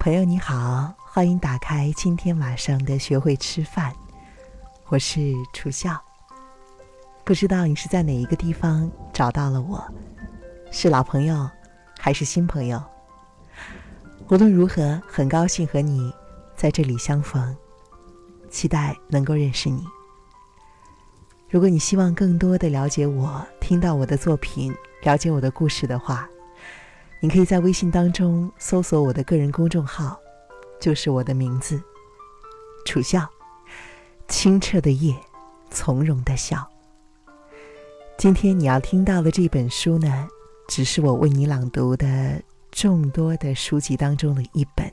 朋友你好，欢迎打开今天晚上的学会吃饭，我是楚笑。不知道你是在哪一个地方找到了我，是老朋友还是新朋友？无论如何，很高兴和你在这里相逢，期待能够认识你。如果你希望更多的了解我，听到我的作品，了解我的故事的话。你可以在微信当中搜索我的个人公众号，就是我的名字“楚笑”，清澈的夜，从容的笑。今天你要听到的这本书呢，只是我为你朗读的众多的书籍当中的一本，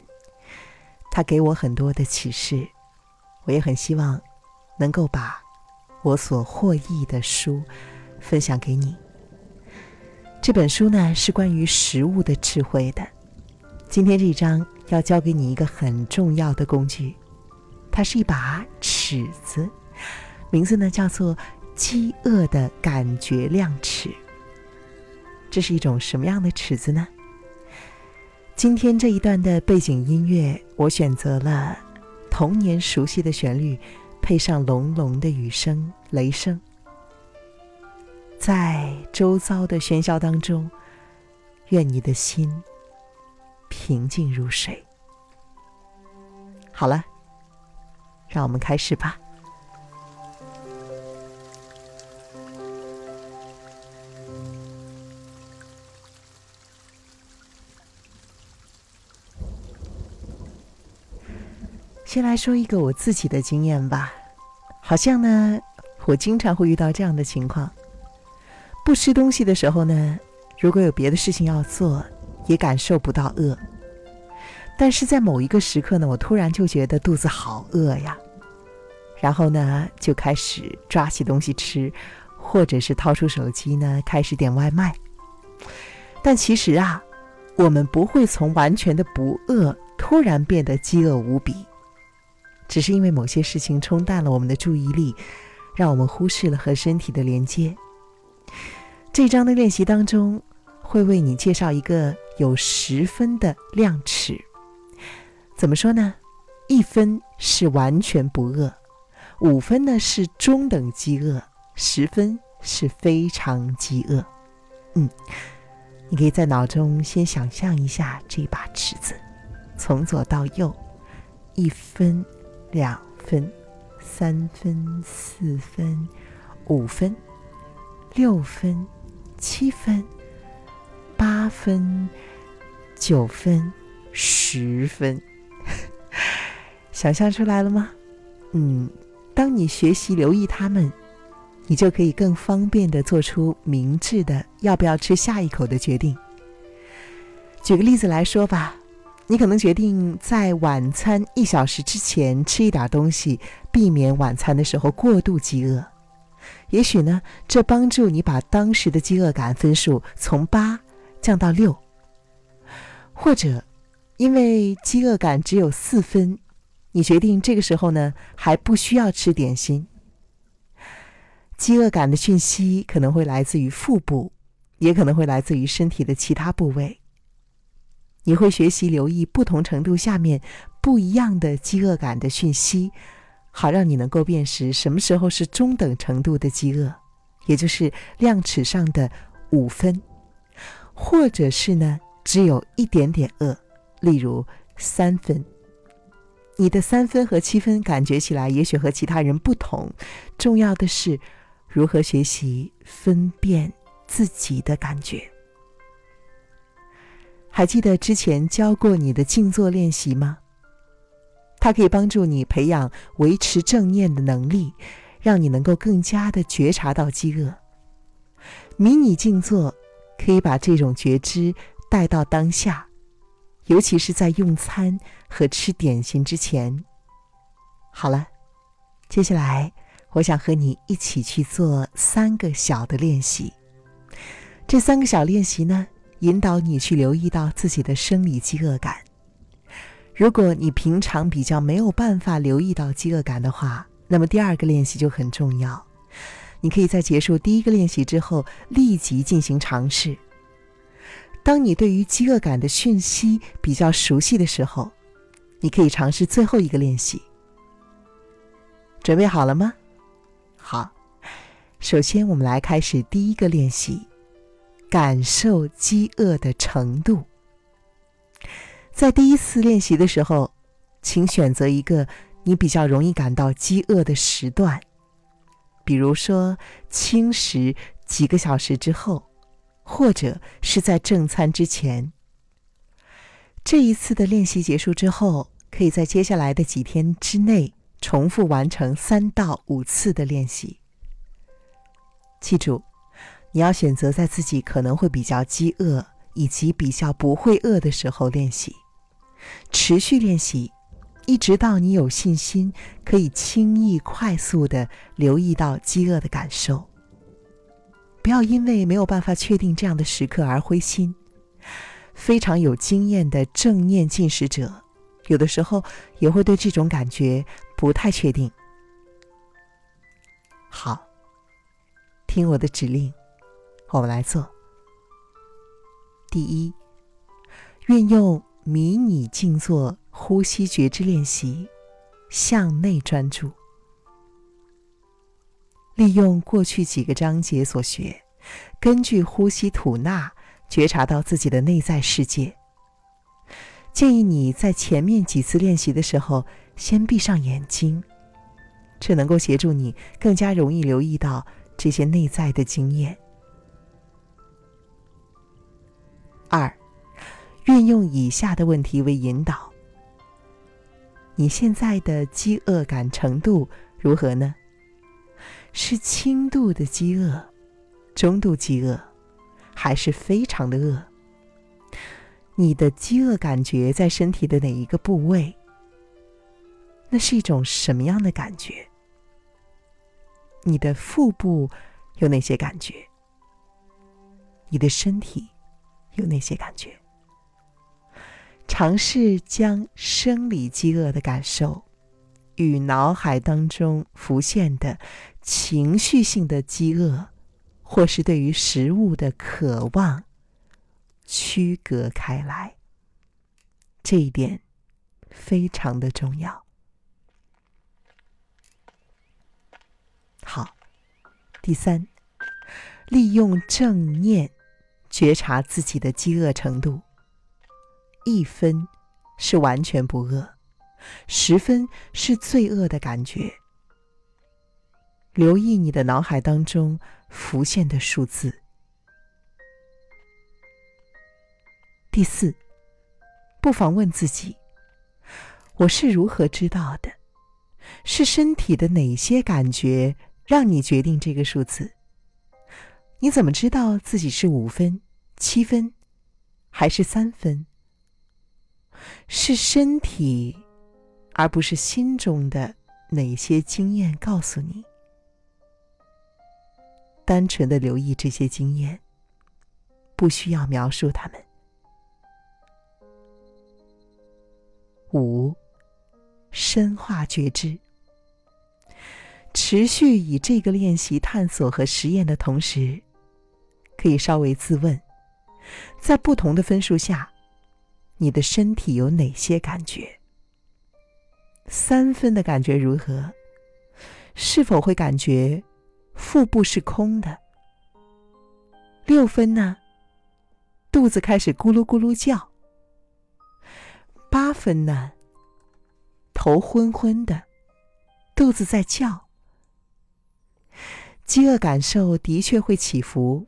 它给我很多的启示，我也很希望能够把我所获益的书分享给你。这本书呢是关于食物的智慧的。今天这一章要教给你一个很重要的工具，它是一把尺子，名字呢叫做“饥饿的感觉量尺”。这是一种什么样的尺子呢？今天这一段的背景音乐，我选择了童年熟悉的旋律，配上隆隆的雨声、雷声。在周遭的喧嚣当中，愿你的心平静如水。好了，让我们开始吧。先来说一个我自己的经验吧，好像呢，我经常会遇到这样的情况。不吃东西的时候呢，如果有别的事情要做，也感受不到饿。但是在某一个时刻呢，我突然就觉得肚子好饿呀，然后呢就开始抓起东西吃，或者是掏出手机呢开始点外卖。但其实啊，我们不会从完全的不饿突然变得饥饿无比，只是因为某些事情冲淡了我们的注意力，让我们忽视了和身体的连接。这章的练习当中，会为你介绍一个有十分的量尺。怎么说呢？一分是完全不饿，五分呢是中等饥饿，十分是非常饥饿。嗯，你可以在脑中先想象一下这把尺子，从左到右，一分、两分、三分、四分、五分、六分。七分、八分、九分、十分，想象出来了吗？嗯，当你学习留意它们，你就可以更方便的做出明智的要不要吃下一口的决定。举个例子来说吧，你可能决定在晚餐一小时之前吃一点东西，避免晚餐的时候过度饥饿。也许呢，这帮助你把当时的饥饿感分数从八降到六，或者因为饥饿感只有四分，你决定这个时候呢还不需要吃点心。饥饿感的讯息可能会来自于腹部，也可能会来自于身体的其他部位。你会学习留意不同程度下面不一样的饥饿感的讯息。好让你能够辨识什么时候是中等程度的饥饿，也就是量尺上的五分，或者是呢只有一点点饿，例如三分。你的三分和七分感觉起来也许和其他人不同，重要的是如何学习分辨自己的感觉。还记得之前教过你的静坐练习吗？它可以帮助你培养维持正念的能力，让你能够更加的觉察到饥饿。迷你静坐可以把这种觉知带到当下，尤其是在用餐和吃点心之前。好了，接下来我想和你一起去做三个小的练习。这三个小练习呢，引导你去留意到自己的生理饥饿感。如果你平常比较没有办法留意到饥饿感的话，那么第二个练习就很重要。你可以在结束第一个练习之后立即进行尝试。当你对于饥饿感的讯息比较熟悉的时候，你可以尝试最后一个练习。准备好了吗？好，首先我们来开始第一个练习，感受饥饿的程度。在第一次练习的时候，请选择一个你比较容易感到饥饿的时段，比如说轻食几个小时之后，或者是在正餐之前。这一次的练习结束之后，可以在接下来的几天之内。重复完成三到五次的练习。记住，你要选择在自己可能会比较饥饿以及比较不会饿的时候练习，持续练习，一直到你有信心可以轻易快速的留意到饥饿的感受。不要因为没有办法确定这样的时刻而灰心。非常有经验的正念进食者。有的时候也会对这种感觉不太确定。好，听我的指令，我们来做。第一，运用迷你静坐呼吸觉知练习，向内专注，利用过去几个章节所学，根据呼吸吐纳，觉察到自己的内在世界。建议你在前面几次练习的时候，先闭上眼睛，这能够协助你更加容易留意到这些内在的经验。二，运用以下的问题为引导：你现在的饥饿感程度如何呢？是轻度的饥饿、中度饥饿，还是非常的饿？你的饥饿感觉在身体的哪一个部位？那是一种什么样的感觉？你的腹部有哪些感觉？你的身体有哪些感觉？尝试将生理饥饿的感受与脑海当中浮现的情绪性的饥饿，或是对于食物的渴望。区隔开来，这一点非常的重要。好，第三，利用正念觉察自己的饥饿程度。一分是完全不饿，十分是最饿的感觉。留意你的脑海当中浮现的数字。第四，不妨问自己：我是如何知道的？是身体的哪些感觉让你决定这个数字？你怎么知道自己是五分、七分，还是三分？是身体，而不是心中的哪些经验告诉你？单纯的留意这些经验，不需要描述它们。五，深化觉知。持续以这个练习探索和实验的同时，可以稍微自问：在不同的分数下，你的身体有哪些感觉？三分的感觉如何？是否会感觉腹部是空的？六分呢？肚子开始咕噜咕噜叫。八分呢，头昏昏的，肚子在叫。饥饿感受的确会起伏，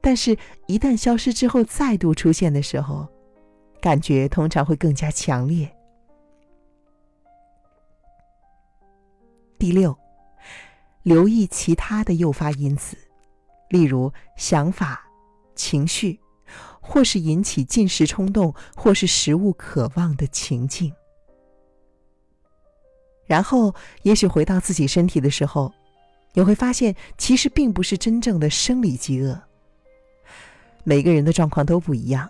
但是，一旦消失之后再度出现的时候，感觉通常会更加强烈。第六，留意其他的诱发因子，例如想法、情绪。或是引起进食冲动，或是食物渴望的情境，然后也许回到自己身体的时候，你会发现其实并不是真正的生理饥饿。每个人的状况都不一样，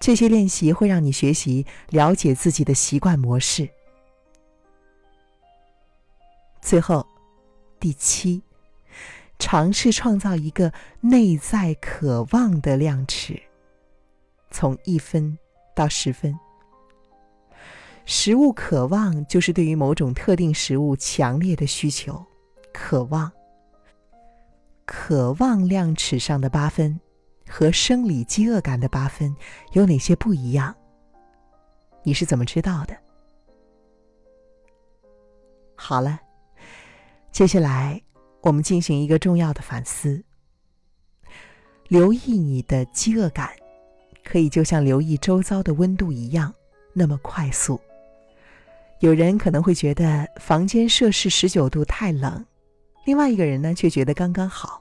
这些练习会让你学习了解自己的习惯模式。最后，第七，尝试创造一个内在渴望的量尺。从一分到十分，食物渴望就是对于某种特定食物强烈的需求，渴望。渴望量尺上的八分，和生理饥饿感的八分有哪些不一样？你是怎么知道的？好了，接下来我们进行一个重要的反思。留意你的饥饿感，可以就像留意周遭的温度一样，那么快速。有人可能会觉得房间摄氏十九度太冷，另外一个人呢却觉得刚刚好。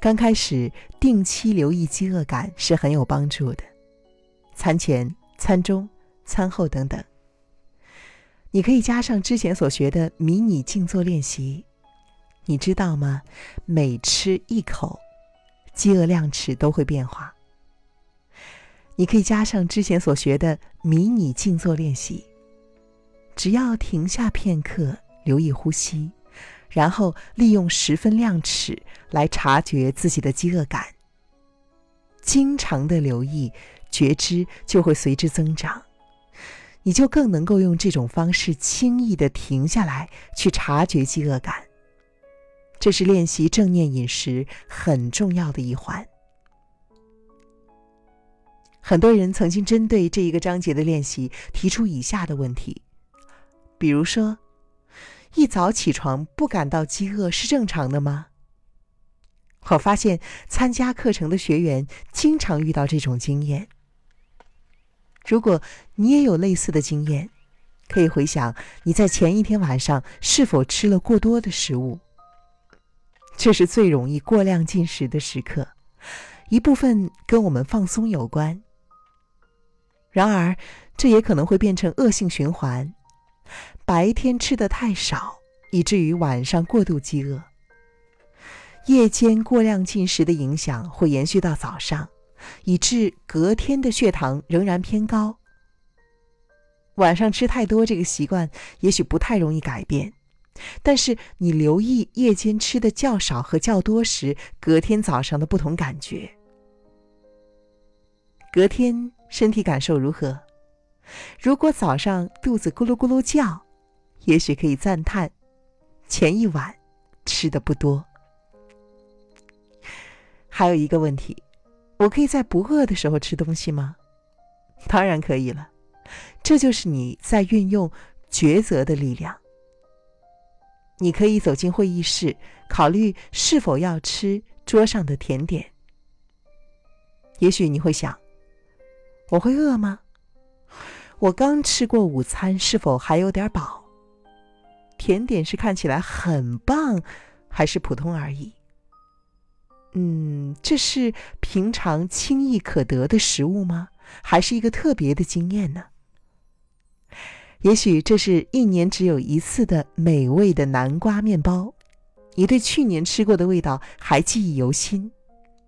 刚开始定期留意饥饿感是很有帮助的，餐前、餐中、餐后等等。你可以加上之前所学的迷你静坐练习，你知道吗？每吃一口。饥饿量尺都会变化。你可以加上之前所学的迷你静坐练习，只要停下片刻，留意呼吸，然后利用十分量尺来察觉自己的饥饿感。经常的留意，觉知就会随之增长，你就更能够用这种方式轻易的停下来去察觉饥饿感。这是练习正念饮食很重要的一环。很多人曾经针对这一个章节的练习提出以下的问题，比如说：一早起床不感到饥饿是正常的吗？我发现参加课程的学员经常遇到这种经验。如果你也有类似的经验，可以回想你在前一天晚上是否吃了过多的食物。这是最容易过量进食的时刻，一部分跟我们放松有关。然而，这也可能会变成恶性循环：白天吃的太少，以至于晚上过度饥饿；夜间过量进食的影响会延续到早上，以致隔天的血糖仍然偏高。晚上吃太多这个习惯，也许不太容易改变。但是你留意夜间吃的较少和较多时，隔天早上的不同感觉。隔天身体感受如何？如果早上肚子咕噜咕噜叫，也许可以赞叹，前一晚吃的不多。还有一个问题，我可以在不饿的时候吃东西吗？当然可以了，这就是你在运用抉择的力量。你可以走进会议室，考虑是否要吃桌上的甜点。也许你会想：我会饿吗？我刚吃过午餐，是否还有点饱？甜点是看起来很棒，还是普通而已？嗯，这是平常轻易可得的食物吗？还是一个特别的经验呢？也许这是一年只有一次的美味的南瓜面包，你对去年吃过的味道还记忆犹新。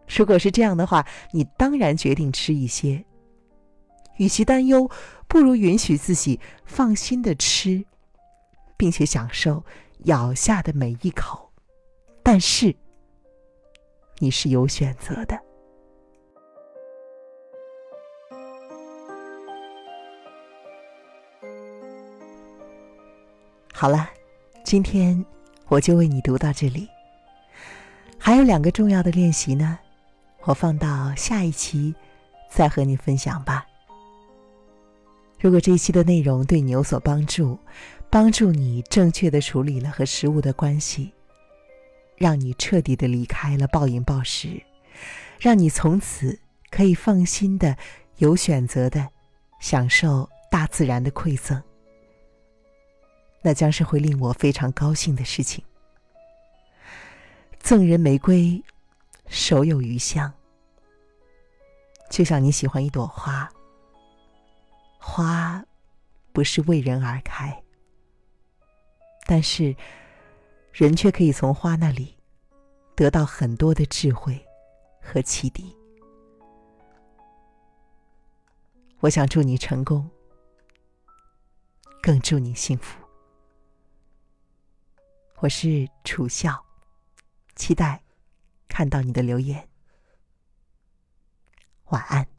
如果是这样的话，你当然决定吃一些。与其担忧，不如允许自己放心的吃，并且享受咬下的每一口。但是，你是有选择的。好了，今天我就为你读到这里。还有两个重要的练习呢，我放到下一期再和你分享吧。如果这一期的内容对你有所帮助，帮助你正确的处理了和食物的关系，让你彻底的离开了暴饮暴食，让你从此可以放心的、有选择的享受大自然的馈赠。那将是会令我非常高兴的事情。赠人玫瑰，手有余香。就像你喜欢一朵花，花不是为人而开，但是人却可以从花那里得到很多的智慧和启迪。我想祝你成功，更祝你幸福。我是楚笑，期待看到你的留言。晚安。